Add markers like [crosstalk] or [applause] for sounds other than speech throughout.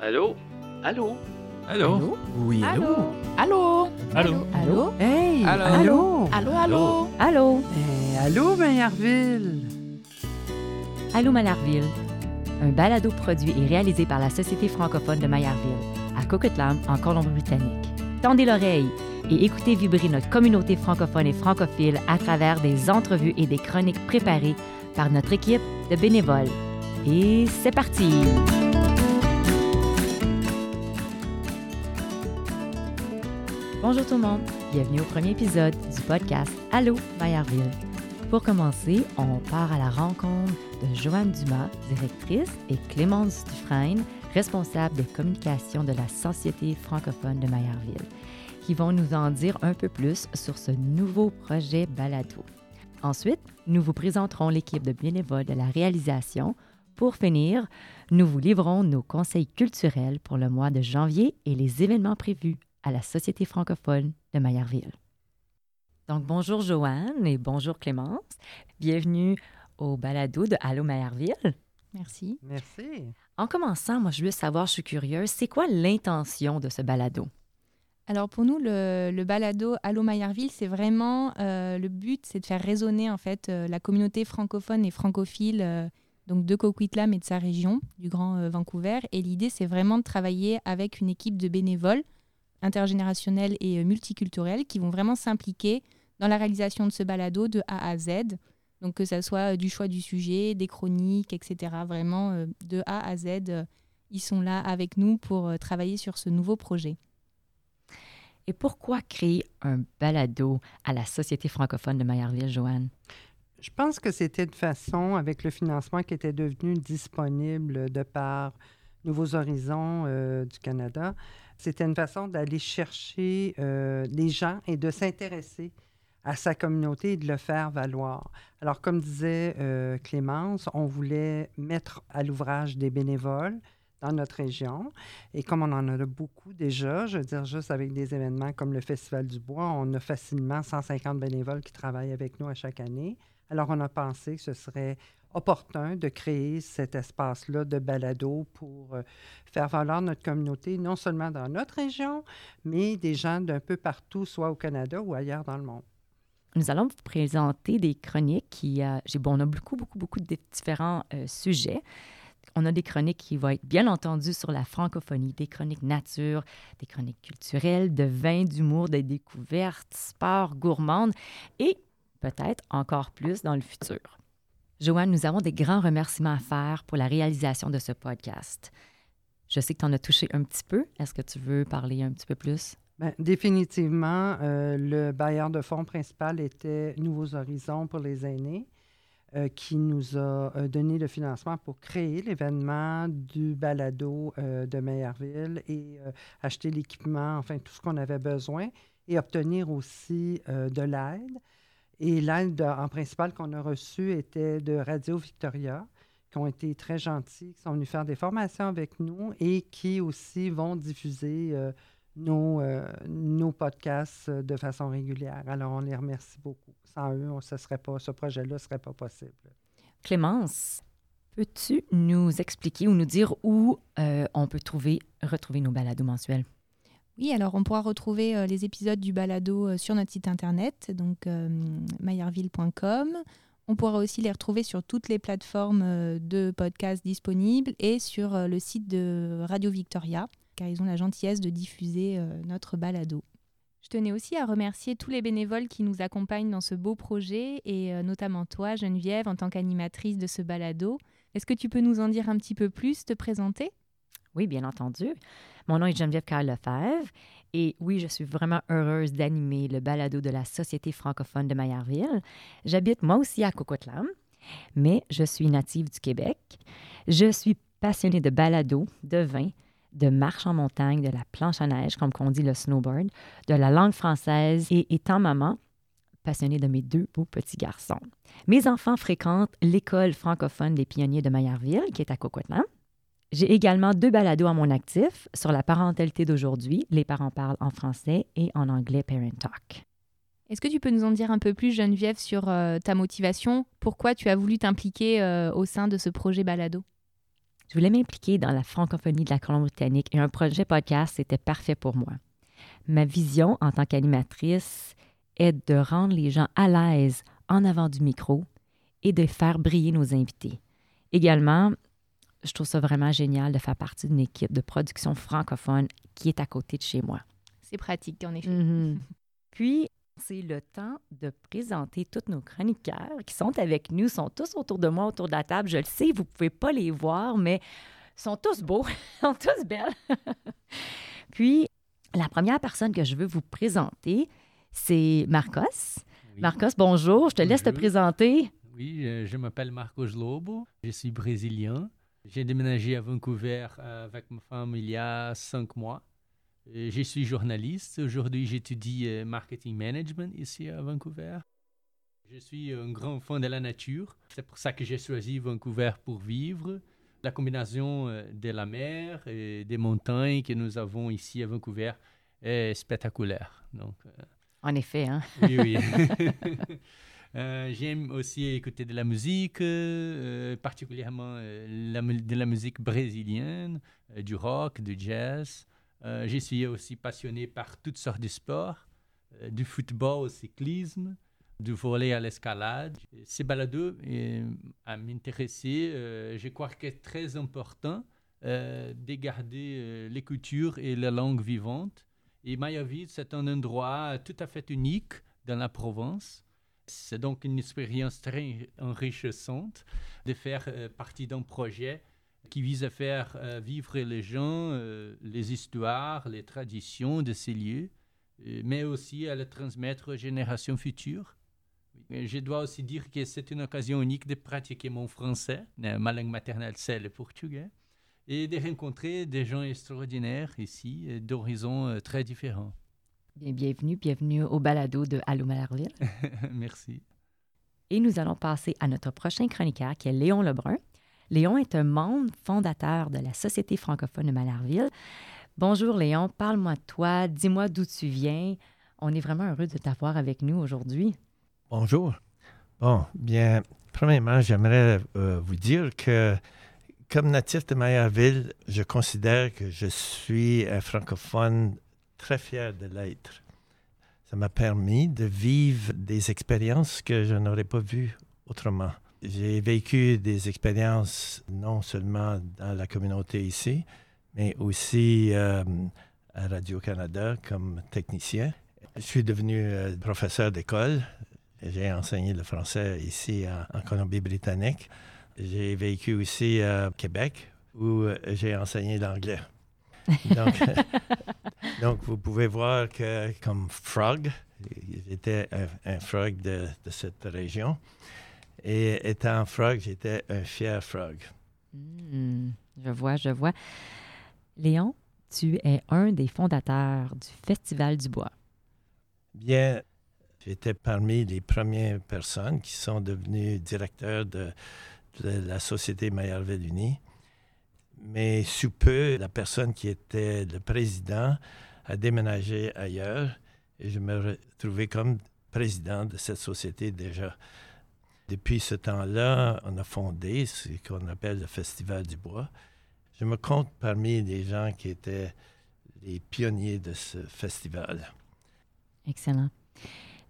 Allô? Allô? Allô? Oui, allô? Allô? Allô? Allô? Hey! Allô? Allô? Allô, allô? Allô? Eh, allô, Maillardville? Allô Maillardville. Un balado produit et réalisé par la Société francophone de Maillardville, à Coquitlam, en Colombie-Britannique. Tendez l'oreille et écoutez vibrer notre communauté francophone et francophile à travers des entrevues et des chroniques préparées par notre équipe de bénévoles. Et c'est parti! Bonjour tout le monde, bienvenue au premier épisode du podcast Allô Maillardville. Pour commencer, on part à la rencontre de Joanne Dumas, directrice, et Clémence Dufresne, responsable de communication de la Société francophone de Maillardville, qui vont nous en dire un peu plus sur ce nouveau projet Balado. Ensuite, nous vous présenterons l'équipe de bénévoles de la réalisation. Pour finir, nous vous livrons nos conseils culturels pour le mois de janvier et les événements prévus à la Société francophone de Maillardville. Donc, bonjour Joanne et bonjour Clémence. Bienvenue au balado de Allô Maillardville. Merci. Merci. En commençant, moi, je veux savoir, je suis curieuse, c'est quoi l'intention de ce balado? Alors pour nous, le, le balado Allô Maillardville, c'est vraiment euh, le but, c'est de faire résonner en fait euh, la communauté francophone et francophile euh, donc de Coquitlam et de sa région, du Grand euh, Vancouver. Et l'idée, c'est vraiment de travailler avec une équipe de bénévoles intergénérationnels et euh, multiculturels qui vont vraiment s'impliquer dans la réalisation de ce balado de A à Z. Donc que ça soit euh, du choix du sujet, des chroniques, etc. Vraiment euh, de A à Z, ils sont là avec nous pour travailler sur ce nouveau projet. Et pourquoi créer un balado à la Société francophone de Maillardville, Joanne? Je pense que c'était une façon, avec le financement qui était devenu disponible de par Nouveaux Horizons euh, du Canada, c'était une façon d'aller chercher euh, les gens et de s'intéresser à sa communauté et de le faire valoir. Alors, comme disait euh, Clémence, on voulait mettre à l'ouvrage des bénévoles dans notre région. Et comme on en a beaucoup déjà, je veux dire, juste avec des événements comme le Festival du Bois, on a facilement 150 bénévoles qui travaillent avec nous à chaque année. Alors, on a pensé que ce serait opportun de créer cet espace-là de balado pour euh, faire valoir notre communauté, non seulement dans notre région, mais des gens d'un peu partout, soit au Canada ou ailleurs dans le monde. Nous allons vous présenter des chroniques qui, euh, bon, on a beaucoup, beaucoup, beaucoup de différents euh, sujets. On a des chroniques qui vont être bien entendu sur la francophonie, des chroniques nature, des chroniques culturelles, de vin, d'humour, de découvertes, sport, gourmande et peut-être encore plus dans le futur. Joanne, nous avons des grands remerciements à faire pour la réalisation de ce podcast. Je sais que tu en as touché un petit peu. Est-ce que tu veux parler un petit peu plus? Bien, définitivement, euh, le bailleur de fonds principal était Nouveaux Horizons pour les aînés, euh, qui nous a euh, donné le financement pour créer l'événement du balado de Meillardville et acheter l'équipement, enfin tout ce qu'on avait besoin, et obtenir aussi de l'aide. Et l'aide en principal qu'on a reçue était de Radio Victoria, qui ont été très gentils, qui sont venus faire des formations avec nous et qui aussi vont diffuser euh, nos, euh, nos podcasts de façon régulière. Alors, on les remercie beaucoup. Sans eux, on, ce, ce projet-là ne serait pas possible. Clémence, peux-tu nous expliquer ou nous dire où euh, on peut trouver, retrouver nos balados mensuels? Oui, alors on pourra retrouver euh, les épisodes du balado euh, sur notre site internet, donc euh. On pourra aussi les retrouver sur toutes les plateformes euh, de podcasts disponibles et sur le site de Radio Victoria, car ils ont la gentillesse de diffuser notre balado. Je tenais aussi à remercier tous les bénévoles qui nous accompagnent dans ce beau projet et notamment toi, Geneviève, en tant qu'animatrice de ce balado. Est-ce que tu peux nous en dire un petit peu plus, te présenter? Oui, bien entendu. Mon nom est Geneviève Carl Lefebvre et oui, je suis vraiment heureuse d'animer le balado de la Société francophone de Maillardville. J'habite moi aussi à Coquitlam, mais je suis native du Québec. Je suis passionnée de balado, de vin, de marche en montagne, de la planche à neige, comme on dit le snowboard, de la langue française et étant maman, passionnée de mes deux beaux petits garçons. Mes enfants fréquentent l'école francophone des pionniers de Maillardville, qui est à Coquitlam. J'ai également deux balados à mon actif sur la parentalité d'aujourd'hui. Les parents parlent en français et en anglais Parent Talk. Est-ce que tu peux nous en dire un peu plus, Geneviève, sur euh, ta motivation? Pourquoi tu as voulu t'impliquer euh, au sein de ce projet balado? Je voulais m'impliquer dans la francophonie de la Colombie-Britannique et un projet podcast, c'était parfait pour moi. Ma vision en tant qu'animatrice est de rendre les gens à l'aise en avant du micro et de faire briller nos invités. Également, je trouve ça vraiment génial de faire partie d'une équipe de production francophone qui est à côté de chez moi. C'est pratique, en effet. Mhm. [laughs] Puis, c'est le temps de présenter tous nos chroniqueurs qui sont avec nous, sont tous autour de moi, autour de la table. Je le sais, vous ne pouvez pas les voir, mais ils sont tous beaux, ils [laughs] sont tous belles. [laughs] Puis, la première personne que je veux vous présenter, c'est Marcos. Marcos, bonjour, je te laisse te présenter. Oui, je m'appelle Marcos Lobo, je suis brésilien. J'ai déménagé à Vancouver euh, avec ma femme il y a cinq mois. Euh, je suis journaliste. Aujourd'hui, j'étudie euh, marketing management ici à Vancouver. Je suis un grand fan de la nature. C'est pour ça que j'ai choisi Vancouver pour vivre. La combinaison de la mer et des montagnes que nous avons ici à Vancouver est spectaculaire. Donc, en effet, hein? Oui, oui. [laughs] [laughs] Euh, j'aime aussi écouter de la musique, euh, particulièrement euh, de la musique brésilienne, du rock, du jazz. je suis aussi passionné par toutes sortes de sports, du football au cyclisme, du volet à l'escalade. Ces balados à m'intéresser, je crois que c'est très important de garder les cultures et la langue vivante. Et Mayaville, c'est un endroit tout à fait unique dans la Provence c'est donc une expérience très enrichissante de faire euh, partie d'un projet qui vise à faire euh, vivre les gens, euh, les histoires, les traditions de ces lieux, mais aussi à les transmettre aux générations futures. Je dois aussi dire que c'est une occasion unique de pratiquer mon français, ma langue maternelle c'est le portugais, et de rencontrer des gens extraordinaires ici, d'horizons très différents bienvenue, bienvenue au balado de Allô Malarville. [laughs] Merci. Et nous allons passer à notre prochain chroniqueur qui est Léon Lebrun. Léon est un membre fondateur de la Société francophone de Malarville. Bonjour Léon, parle-moi de toi, dis-moi d'où tu viens. On est vraiment heureux de t'avoir avec nous aujourd'hui. Bonjour. Bon, bien, premièrement, j'aimerais euh, vous dire que comme natif de Maillardville, je considère que je suis un francophone très fier de l'être. Ça m'a permis de vivre des expériences que je n'aurais pas vues autrement. J'ai vécu des expériences non seulement dans la communauté ici, mais aussi euh, à Radio-Canada comme technicien. Je suis devenu euh, professeur d'école. J'ai enseigné le français ici en, Colombie-Britannique. J'ai vécu aussi à Québec où j'ai enseigné l'anglais. Donc, [laughs] donc, vous pouvez voir que comme frog, j'étais un, frog de, cette région. Et étant frog, j'étais un fier frog. Hmm, je vois, je vois. Léon, tu es un des fondateurs du Festival du Bois. Bien, j'étais parmi les premières personnes qui sont devenues directeurs de, la Société Unie. Mais sous peu, la personne qui était le président a déménagé ailleurs et je me retrouvais comme président de cette société déjà. Depuis ce temps-là, on a fondé ce qu'on appelle le Festival du Bois. Je me compte parmi les gens qui étaient les pionniers de ce festival. Excellent.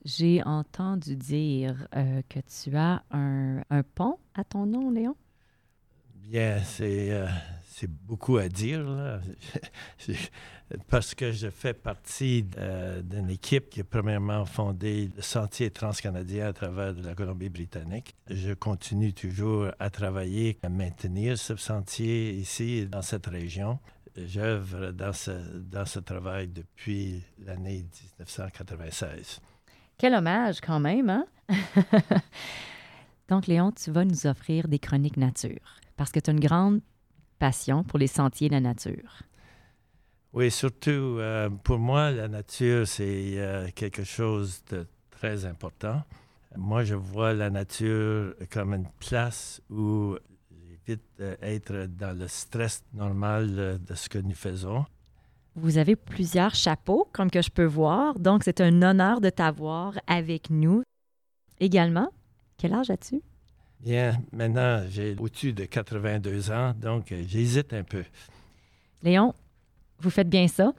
J'ai entendu dire euh, que tu as un, un, pont à ton nom, Léon? Bien, c'est euh, c'est beaucoup à dire, [laughs] parce que je fais partie euh, d'une équipe qui a premièrement fondé le Sentier transcanadien à travers la Colombie-Britannique. Je continue toujours à travailler, à maintenir ce sentier ici, dans cette région. J'œuvre dans ce, dans ce travail depuis l'année 1996. Quel hommage quand même, hein? [laughs] Donc, Léon, tu vas nous offrir des chroniques nature parce que tu as une grande passion pour les sentiers de la nature? Oui, surtout euh, pour moi, la nature, c'est euh, quelque chose de très important. Moi, je vois la nature comme une place où j'évite d'être dans le stress normal de ce que nous faisons. Vous avez plusieurs chapeaux, comme que je peux voir, donc c'est un honneur de t'avoir avec nous. Également, quel âge as-tu? Bien, maintenant, j'ai au-dessus de 82 ans, donc euh, j'hésite un peu. Léon, vous faites bien ça.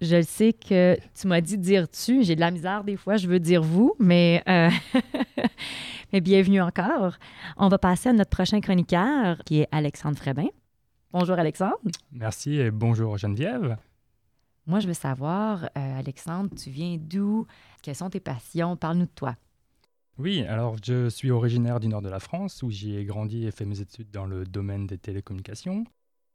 Je le sais que tu m'as dit dire tu. J'ai de la misère des fois, je veux dire vous, mais, euh, [laughs] mais bienvenue encore. On va passer à notre prochain chroniqueur, qui est Alexandre Frébin. Bonjour Alexandre. Merci et bonjour Geneviève. Moi, je veux savoir, euh, Alexandre, tu viens d'où? Quelles sont tes passions? Parle-nous de toi. Oui, alors je suis originaire du nord de la France où j'y ai grandi et fait mes études dans le domaine des télécommunications.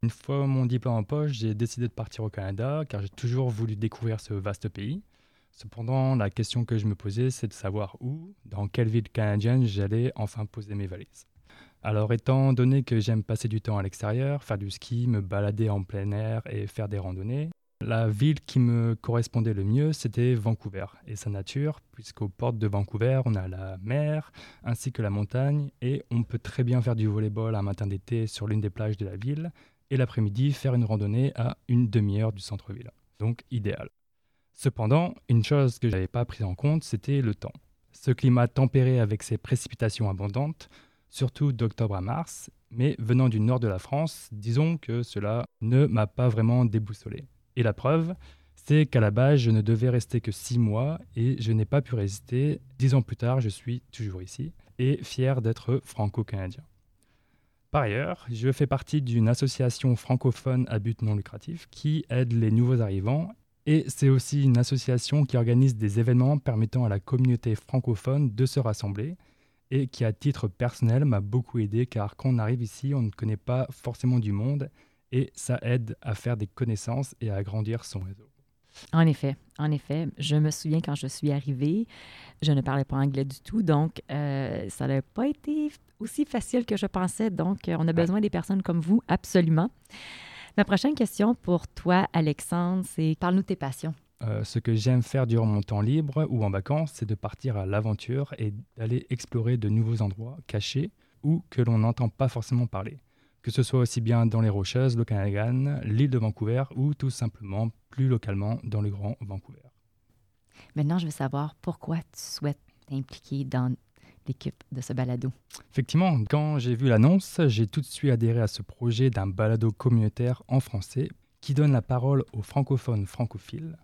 Une fois mon diplôme en poche, j'ai décidé de partir au Canada car j'ai toujours voulu découvrir ce vaste pays. Cependant, la question que je me posais, c'est de savoir où, dans quelle ville canadienne j'allais enfin poser mes valises. Alors étant donné que j'aime passer du temps à l'extérieur, faire du ski, me balader en plein air et faire des randonnées, la ville qui me correspondait le mieux, c'était Vancouver et sa nature, puisqu'aux portes de Vancouver, on a la mer ainsi que la montagne, et on peut très bien faire du volleyball un matin d'été sur l'une des plages de la ville, et l'après-midi faire une randonnée à une demi-heure du centre-ville. Donc idéal. Cependant, une chose que je n'avais pas prise en compte, c'était le temps. Ce climat tempéré avec ses précipitations abondantes, surtout d'octobre à mars, mais venant du nord de la France, disons que cela ne m'a pas vraiment déboussolé. Et la preuve, c'est qu'à la base, je ne devais rester que six mois et je n'ai pas pu résister. Dix ans plus tard, je suis toujours ici et fier d'être franco-canadien. Par ailleurs, je fais partie d'une association francophone à but non lucratif qui aide les nouveaux arrivants et c'est aussi une association qui organise des événements permettant à la communauté francophone de se rassembler et qui, à titre personnel, m'a beaucoup aidé car quand on arrive ici, on ne connaît pas forcément du monde et ça aide à faire des connaissances et à agrandir son réseau. En effet, en effet, je me souviens quand je suis arrivée, je ne parlais pas anglais du tout, donc euh, ça n'a pas été aussi facile que je pensais. Donc, on a besoin des personnes comme vous, absolument. Ma prochaine question pour toi, Alexandre, c'est parle-nous de tes passions. Euh, ce que j'aime faire durant mon temps libre ou en vacances, c'est de partir à l'aventure et d'aller explorer de nouveaux endroits cachés ou que l'on n'entend pas forcément parler que ce soit aussi bien dans les Rocheuses, l'Okanagan, l'île de Vancouver ou tout simplement plus localement dans le Grand Vancouver. Maintenant, je veux savoir pourquoi tu souhaites t'impliquer dans l'équipe de ce balado. Effectivement, quand j'ai vu l'annonce, j'ai tout de suite adhéré à ce projet d'un balado communautaire en français qui donne la parole aux francophones francophiles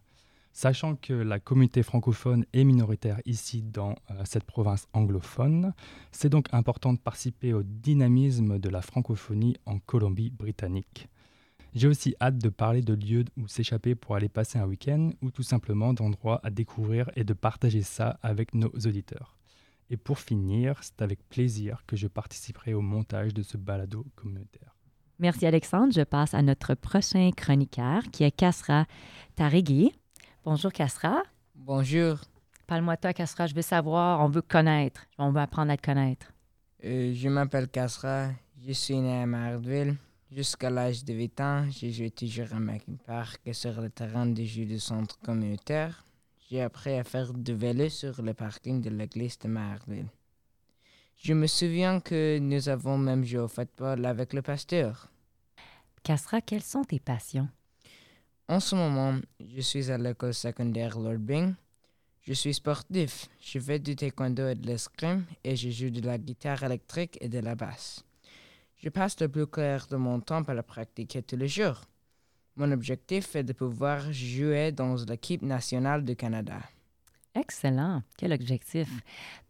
Sachant que la communauté francophone est minoritaire ici dans euh, cette province anglophone, c'est donc important de participer au dynamisme de la francophonie en Colombie-Britannique. J'ai aussi hâte de parler de lieux où s'échapper pour aller passer un week-end ou tout simplement d'endroits à découvrir et de partager ça avec nos auditeurs. Et pour finir, c'est avec plaisir que je participerai au montage de ce balado communautaire. Merci Alexandre. Je passe à notre prochain chroniqueur qui est Kassra Tarigui. Bonjour, Castra. Bonjour. Parle-moi de toi, Castra. Je veux savoir, on veut connaître. On veut apprendre à te connaître. Euh, je m'appelle Castra. Je suis né à Marville. Jusqu'à l'âge de 8 ans, j'ai joué toujours à Mackie Park sur le terrain de jeu du centre communautaire. J'ai appris à faire du vélo sur le parking de l'église de Marville. Je me souviens que nous avons même joué au football avec le pasteur. Castra, quelles sont tes passions? En ce moment, je suis à l'école secondaire Lord Bing. Je suis sportif. Je fais du taekwondo et de l'escrime et je joue de la guitare électrique et de la basse. Je passe le plus clair de mon temps à la pratiquer tous les jours. Mon objectif est de pouvoir jouer dans l'équipe nationale du Canada. Excellent. Quel objectif.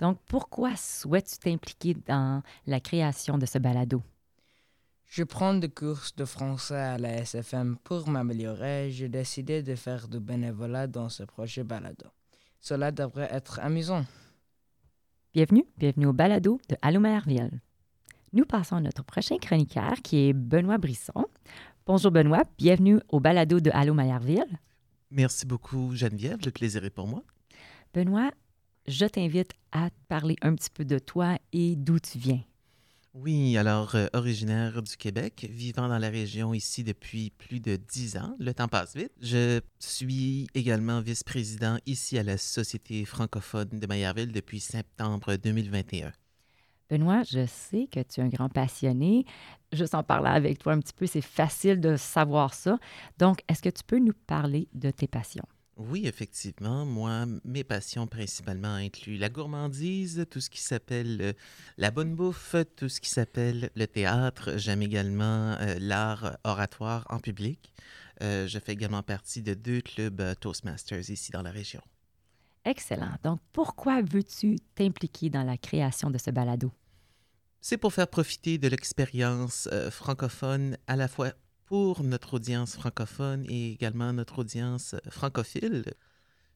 Donc, pourquoi souhaites-tu t'impliquer dans la création de ce balado? Je prends des cours de français à la SFM pour m'améliorer. J'ai décidé de faire du bénévolat dans ce projet balado. Cela devrait être amusant. Bienvenue, bienvenue au balado de Allô. Nous passons à notre prochain chroniqueur qui est Benoît Brisson. Bonjour Benoît, bienvenue au balado de Allô Maillardville. Merci beaucoup Geneviève, le plaisir est pour moi. Benoît, je t'invite à parler un petit peu de toi et d'où tu viens. Oui, alors euh, originaire du Québec, vivant dans la région ici depuis plus de dix ans, le temps passe vite. Je suis également vice-président ici à la Société francophone de Maillardville depuis septembre 2021. Benoît, je sais que tu es un grand passionné. Juste en parlant avec toi un petit peu, c'est facile de savoir ça. Donc, est-ce que tu peux nous parler de tes passions? Oui, effectivement. Moi, mes passions principalement incluent la gourmandise, tout ce qui s'appelle euh, la bonne bouffe, tout ce qui s'appelle le théâtre. J'aime également euh, l'art oratoire en public. Euh, je fais également partie de deux clubs Toastmasters ici dans la région. Excellent. Donc, pourquoi veux-tu t'impliquer dans la création de ce balado? C'est pour faire profiter de l'expérience euh, francophone à la fois pour notre audience francophone et également notre audience euh, francophile.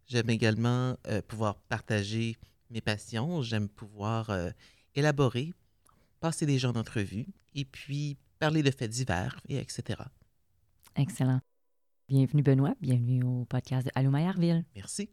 J'aime également euh, pouvoir partager mes passions, j'aime pouvoir euh, élaborer, passer des gens d'entrevue et puis parler de faits divers et etc. Excellent. Bienvenue, Benoît. Bienvenue au podcast de Allô Maillardville. Merci.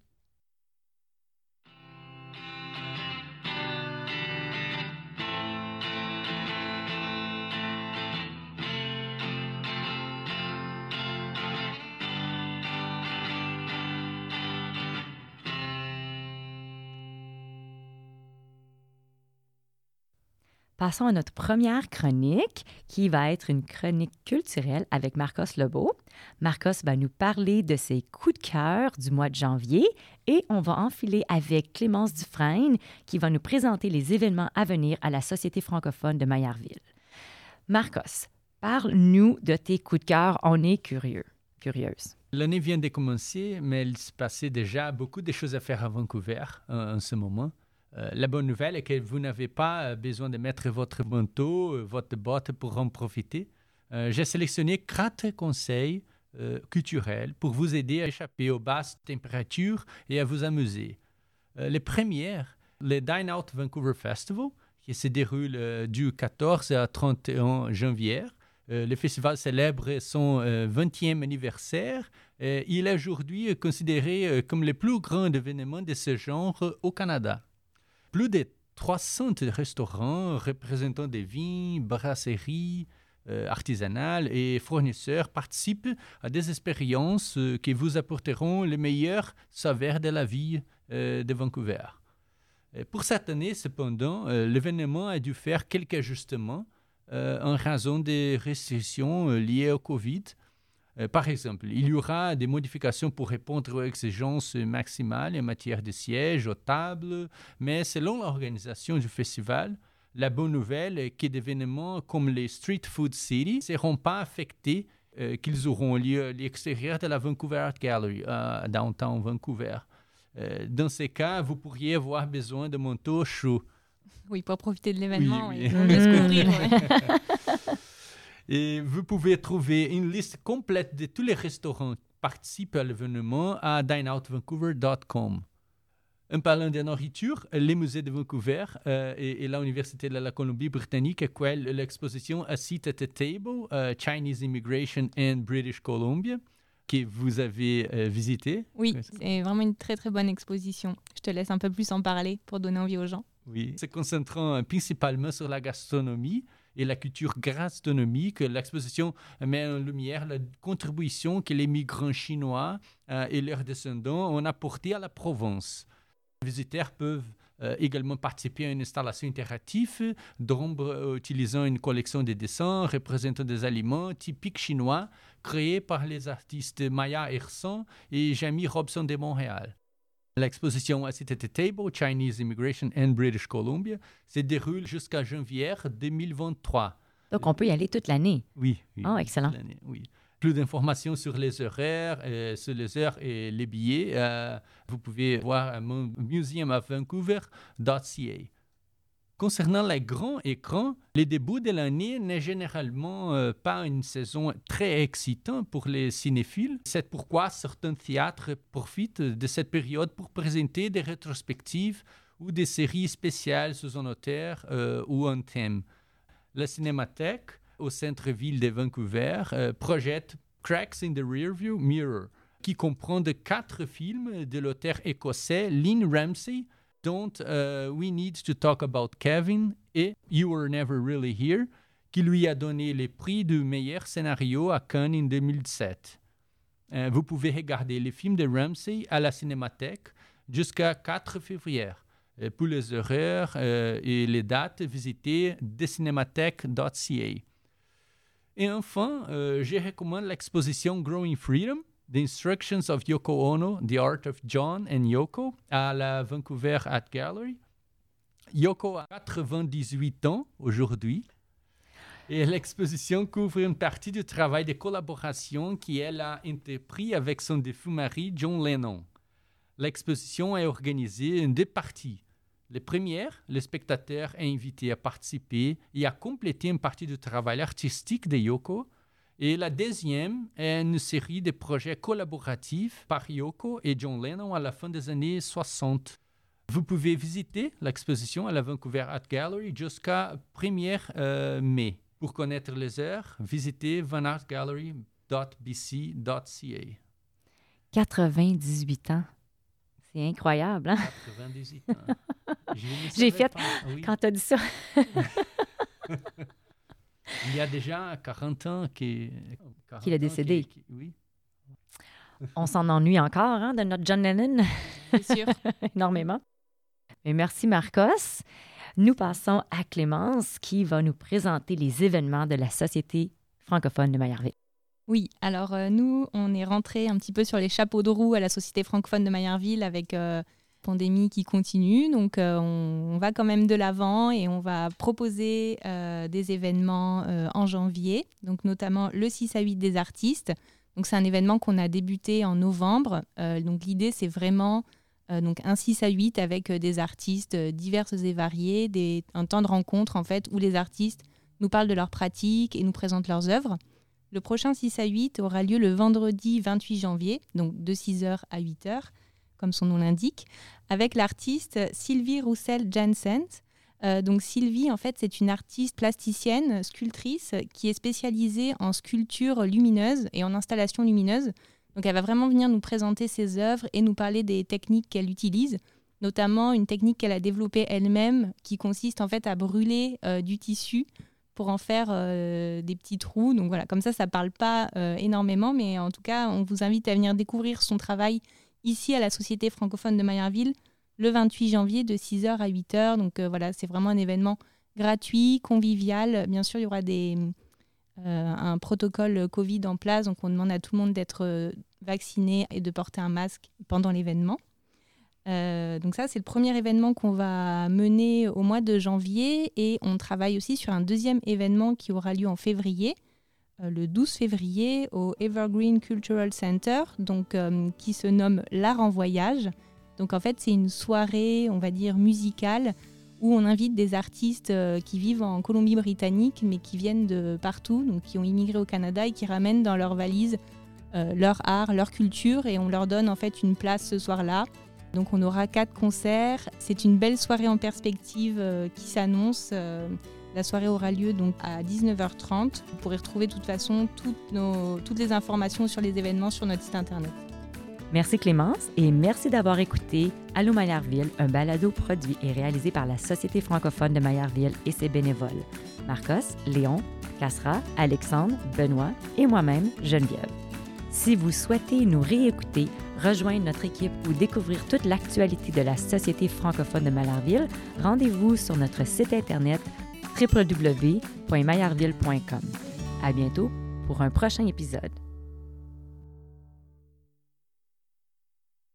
Passons à notre première chronique, qui va être une chronique culturelle avec Marcos Lebeau. Marcos va nous parler de ses coups de cœur du mois de janvier et on va enfiler avec Clémence Dufresne, qui va nous présenter les événements à venir à la Société francophone de Maillardville. Marcos, parle-nous de tes coups de cœur. On est curieux, curieuse. L'année vient de commencer, mais il se passait déjà beaucoup de choses à faire à Vancouver euh, en ce moment. Euh, la bonne nouvelle est que vous n'avez pas euh, besoin de mettre votre manteau, euh, votre botte pour en profiter. J'ai sélectionné quatre conseils culturels pour vous aider à échapper aux basses températures et à vous amuser. Les premières, le Dine Out Vancouver Festival, qui se déroule du 14 à 31 janvier. Le festival célèbre son euh, 20e anniversaire. Euh, il est aujourd'hui considéré comme le plus grand événement de ce genre au Canada. Plus de 300 restaurants représentant des vignes, brasseries euh, artisanales et fournisseurs participent à des expériences euh, qui vous apporteront le meilleur saveur de la vie euh, de Vancouver. Pour cette année, cependant, l'événement a dû faire quelques ajustements en raison des restrictions liées au Covid. Euh, par exemple, il y aura des modifications pour répondre aux exigences maximales en matière de sièges, aux tables, mais selon l'organisation du festival, la bonne nouvelle est que des événements comme les Street Food City ne seront pas affectés, euh, qu'ils auront lieu à l'extérieur de la Vancouver Art Gallery, à downtown Vancouver. Euh, dans ces cas, vous pourriez avoir besoin de manteaux chauds. Oui, pour profiter de l'événement Oui, et oui. de le découvrir. Et vous pouvez trouver une liste complète de tous les restaurants qui participent à l'événement à dineoutvancouver.com. En parlant de nourriture, les musées de Vancouver euh, et, et l'Université de la Colombie-Britannique accueillent l'exposition A Seat at the Table, euh, Chinese Immigration in British Columbia, que vous avez euh, visité. Oui, Oui. c'est vraiment une très très bonne exposition. Je te laisse un peu plus en parler pour donner envie aux gens. Oui. Se concentrant euh, principalement sur la gastronomie et la culture gastronomique, l'exposition met en lumière la contribution que les migrants chinois euh, et leurs descendants ont apportée à la Provence. Les visiteurs peuvent euh, également participer à une installation interactive d'ombre euh, utilisant une collection de dessins représentant des aliments typiques chinois créés par les artistes Maya Ersan et Jamie Robson de Montréal. L'exposition the Table, Chinese Immigration and British Columbia, se déroule jusqu'à janvier 2023. Donc, on peut y aller toute l'année. Oui, oui. Oh, excellent. Oui. Plus d'informations sur les horaires, euh, sur les heures et les billets, euh, vous pouvez voir à mon museumofvancouver.ca. Concernant les grands écrans, le début de l'année n'est généralement euh, pas une saison très excitante pour les cinéphiles. C'est pourquoi certains théâtres profitent de cette période pour présenter des rétrospectives ou des séries spéciales sous un auteur euh, ou un thème. La Cinémathèque au centre-ville de Vancouver euh, projette Cracks in the Rearview Mirror, qui comprend quatre films de l'auteur écossais Lynn Ramsey, dont euh, We Need to Talk About Kevin et You Were Never Really Here, qui lui a donné le prix du meilleur scénario à Cannes en 2007. Euh, vous pouvez regarder les films de Ramsey à la Cinémathèque jusqu'à 4 février. Euh, Pour les horaires euh, et les dates, visitez thecinémathèque.ca. Et enfin, je recommande l'exposition Growing Freedom The Instructions of Yoko Ono, The Art of John and Yoko, à la Vancouver Art Gallery. Yoko a 98 ans aujourd'hui. Et l'exposition couvre une partie du travail de collaboration qu'elle a entrepris avec son défunt mari John Lennon. L'exposition est organisée en deux parties. La première, le spectateur est invité à participer et à compléter une partie du travail artistique de Yoko. Et la deuxième est une série de projets collaboratifs par Yoko et John Lennon à la fin des années 60. Vous pouvez visiter l'exposition à la Vancouver Art Gallery jusqu'à 1er euh, mai. Pour connaître les heures, visitez vanartgallery.bc.ca. 98 ans. C'est incroyable, hein? 98 ans. [laughs] J'ai fait pas, oui. Quand tu as dit ça, [laughs] Il y a déjà 40 ans qui- 40 Qu'il est décédé. qui- oui. on s'en ennuie encore hein, de notre John Lennon. C'est sûr. [laughs] énormément. Mais merci Marcos. Nous passons à Clémence qui va nous présenter les événements de la Société francophone de Maillardville. Oui, alors euh, nous, on est rentré un petit peu sur les chapeaux de roue à la Société francophone de Maillardville avec euh, pandémie qui continue. Donc euh, on, va quand même de l'avant et on va proposer euh, des événements euh, en janvier, donc notamment le 6 à 8 des artistes. Donc c'est un événement qu'on a débuté en novembre. Donc l'idée, c'est vraiment donc un 6 à 8 avec des artistes diverses et variés, un temps de rencontre en fait où les artistes nous parlent de leurs pratiques et nous présentent leurs œuvres. Le prochain 6 à 8 aura lieu le vendredi 28 janvier, donc de 6h à 8h, comme son nom l'indique, avec l'artiste Sylvie Roussel-Jansens. Euh, donc Sylvie, en fait, c'est une artiste plasticienne, sculptrice, qui est spécialisée en sculpture lumineuse et en installation lumineuse. Donc elle va vraiment venir nous présenter ses œuvres et nous parler des techniques qu'elle utilise, notamment une technique qu'elle a développée elle-même, qui consiste en fait à brûler euh, du tissu pour en faire euh, des petits trous. Donc voilà, comme ça, ça parle pas énormément, mais en tout cas, on vous invite à venir découvrir son travail ici à la Société francophone de Maillardville le 28 janvier de 6h à 8h. Donc euh, voilà, c'est vraiment un événement gratuit, convivial. Bien sûr, il y aura des, euh, un protocole Covid en place, donc on demande à tout le monde d'être euh, vacciné et de porter un masque pendant l'événement. Donc ça, c'est le premier événement qu'on va mener au mois de janvier et on travaille aussi sur un deuxième événement qui aura lieu en février, le 12 février au Evergreen Cultural Center, donc, euh, qui se nomme L'Art en voyage. Donc en fait, c'est une soirée, on va dire, musicale où on invite des artistes euh, qui vivent en Colombie-Britannique mais qui viennent de partout, donc qui ont immigré au Canada et qui ramènent dans leur valise euh, leur art, leur culture et on leur donne en fait une place ce soir-là. Donc on aura quatre concerts. C'est une belle soirée en perspective euh, qui s'annonce. La soirée aura lieu donc à 19h30. Vous pourrez retrouver de toute façon toutes les informations sur les événements sur notre site internet. Merci Clémence et merci d'avoir écouté Allô Maillardville, un balado produit et réalisé par la Société francophone de Maillardville et ses bénévoles. Marcos, Léon, Cassera, Alexandre, Benoît et moi-même, Geneviève. Si vous souhaitez nous réécouter, rejoindre notre équipe ou découvrir toute l'actualité de la Société francophone de Maillardville, rendez-vous sur notre site internet www.maillardville.com. À bientôt pour un prochain épisode.